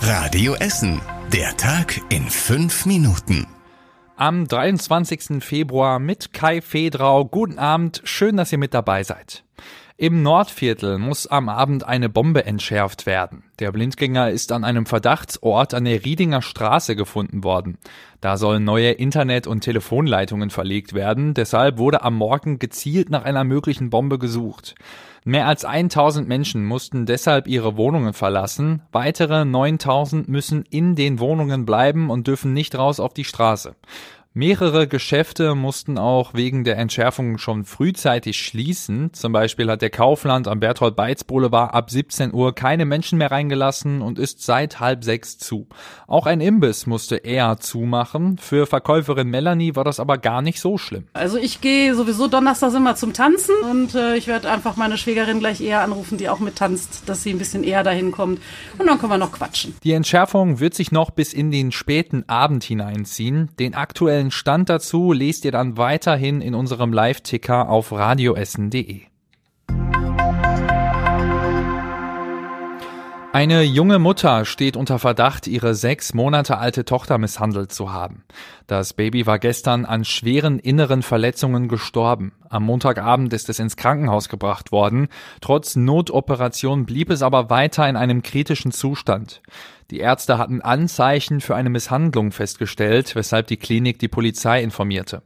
Radio Essen. Der Tag in fünf Minuten. Am 23. Februar mit Kai Fedrau. Guten Abend. Schön, dass ihr mit dabei seid. Im Nordviertel muss am Abend eine Bombe entschärft werden. Der Blindgänger ist an einem Verdachtsort an der Riedinger Straße gefunden worden. Da sollen neue Internet- und Telefonleitungen verlegt werden. Deshalb wurde am Morgen gezielt nach einer möglichen Bombe gesucht. Mehr als 1000 Menschen mussten deshalb ihre Wohnungen verlassen. Weitere 9000 müssen in den Wohnungen bleiben und dürfen nicht raus auf die Straße. Mehrere Geschäfte mussten auch wegen der Entschärfung schon frühzeitig schließen. Zum Beispiel hat der Kaufland am Berthold Beitz Boulevard ab 17 Uhr keine Menschen mehr reingelassen und ist seit halb sechs zu. Auch ein Imbiss musste eher zumachen. Für Verkäuferin Melanie war das aber gar nicht so schlimm. Also ich gehe sowieso donnerstags immer zum Tanzen und äh, ich werde einfach meine Schwägerin gleich eher anrufen, die auch mit tanzt, dass sie ein bisschen eher dahin kommt und dann können wir noch quatschen. Die Entschärfung wird sich noch bis in den späten Abend hineinziehen. Den aktuellen aktuellen Stand dazu lest ihr dann weiterhin in unserem Live-Ticker auf radioessen.de. Eine junge Mutter steht unter Verdacht, ihre sechs Monate alte Tochter misshandelt zu haben. Das Baby war gestern an schweren inneren Verletzungen gestorben. Am Montagabend ist es ins Krankenhaus gebracht worden. Trotz Notoperation blieb es aber weiter in einem kritischen Zustand. Die Ärzte hatten Anzeichen für eine Misshandlung festgestellt, weshalb die Klinik die Polizei informierte.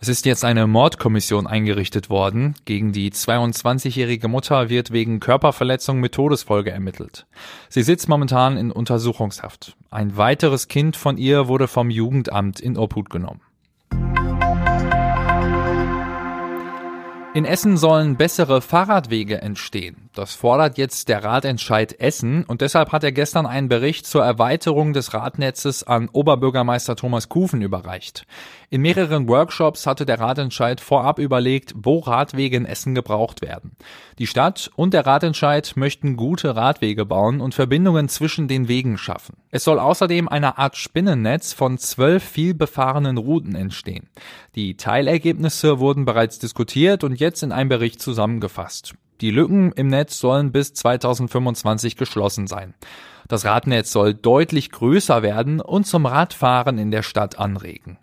Es ist jetzt eine Mordkommission eingerichtet worden. Gegen die 22-jährige Mutter wird wegen Körperverletzung mit Todesfolge ermittelt. Sie sitzt momentan in Untersuchungshaft. Ein weiteres Kind von ihr wurde vom Jugendamt in Obhut genommen. In Essen sollen bessere Fahrradwege entstehen. Das fordert jetzt der Ratentscheid Essen und deshalb hat er gestern einen Bericht zur Erweiterung des Radnetzes an Oberbürgermeister Thomas Kufen überreicht. In mehreren Workshops hatte der Ratentscheid vorab überlegt, wo Radwege in Essen gebraucht werden. Die Stadt und der Ratentscheid möchten gute Radwege bauen und Verbindungen zwischen den Wegen schaffen. Es soll außerdem eine Art Spinnennetz von zwölf vielbefahrenen Routen entstehen. Die Teilergebnisse wurden bereits diskutiert und jetzt in einem Bericht zusammengefasst. Die Lücken im Netz sollen bis 2025 geschlossen sein. Das Radnetz soll deutlich größer werden und zum Radfahren in der Stadt anregen.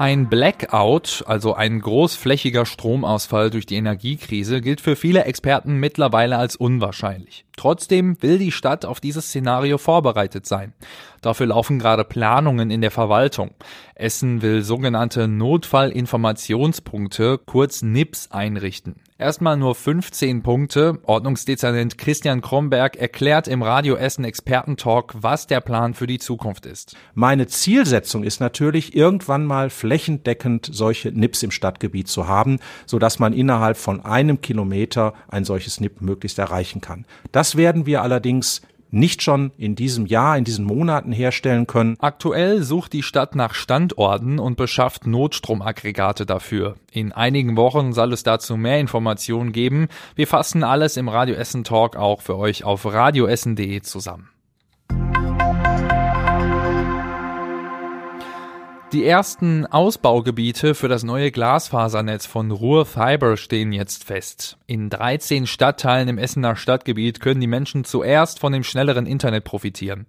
Ein Blackout, also ein großflächiger Stromausfall durch die Energiekrise, gilt für viele Experten mittlerweile als unwahrscheinlich. Trotzdem will die Stadt auf dieses Szenario vorbereitet sein. Dafür laufen gerade Planungen in der Verwaltung. Essen will sogenannte Notfallinformationspunkte, kurz NIPS, einrichten. Erstmal nur 15 Punkte. Ordnungsdezernent Christian Kromberg erklärt im Radio Essen Expertentalk, was der Plan für die Zukunft ist. Meine Zielsetzung ist natürlich, irgendwann mal flächendeckend solche NIPs im Stadtgebiet zu haben, sodass man innerhalb von einem Kilometer ein solches NIP möglichst erreichen kann. Das werden wir allerdings nicht schon in diesem Jahr, in diesen Monaten herstellen können. Aktuell sucht die Stadt nach Standorten und beschafft Notstromaggregate dafür. In einigen Wochen soll es dazu mehr Informationen geben. Wir fassen alles im Radio Essen Talk auch für euch auf radioessen.de zusammen. Die ersten Ausbaugebiete für das neue Glasfasernetz von Ruhr Fiber stehen jetzt fest. In 13 Stadtteilen im Essener Stadtgebiet können die Menschen zuerst von dem schnelleren Internet profitieren.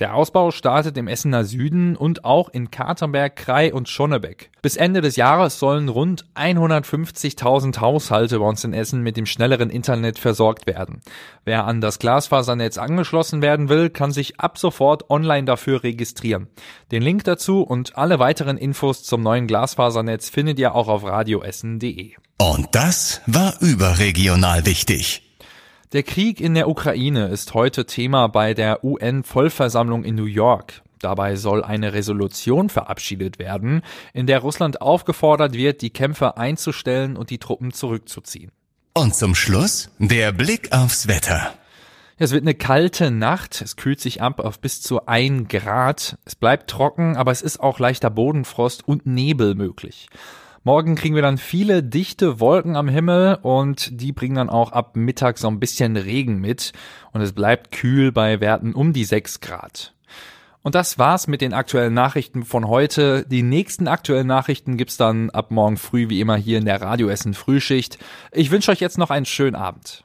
Der Ausbau startet im Essener Süden und auch in Katernberg, Krei und Schonnebeck. Bis Ende des Jahres sollen rund 150.000 Haushalte bei uns in Essen mit dem schnelleren Internet versorgt werden. Wer an das Glasfasernetz angeschlossen werden will, kann sich ab sofort online dafür registrieren. Den Link dazu und alle weiteren Infos zum neuen Glasfasernetz findet ihr auch auf radioessen.de. Und das war überregional wichtig. Der Krieg in der Ukraine ist heute Thema bei der UN-Vollversammlung in New York. Dabei soll eine Resolution verabschiedet werden, in der Russland aufgefordert wird, die Kämpfe einzustellen und die Truppen zurückzuziehen. Und zum Schluss der Blick aufs Wetter. Es wird eine kalte Nacht, es kühlt sich ab auf bis zu ein Grad, es bleibt trocken, aber es ist auch leichter Bodenfrost und Nebel möglich. Morgen kriegen wir dann viele dichte Wolken am Himmel und die bringen dann auch ab Mittag so ein bisschen Regen mit und es bleibt kühl bei Werten um die 6 Grad. Und das war's mit den aktuellen Nachrichten von heute. Die nächsten aktuellen Nachrichten gibt's dann ab morgen früh wie immer hier in der Radioessen Frühschicht. Ich wünsche euch jetzt noch einen schönen Abend.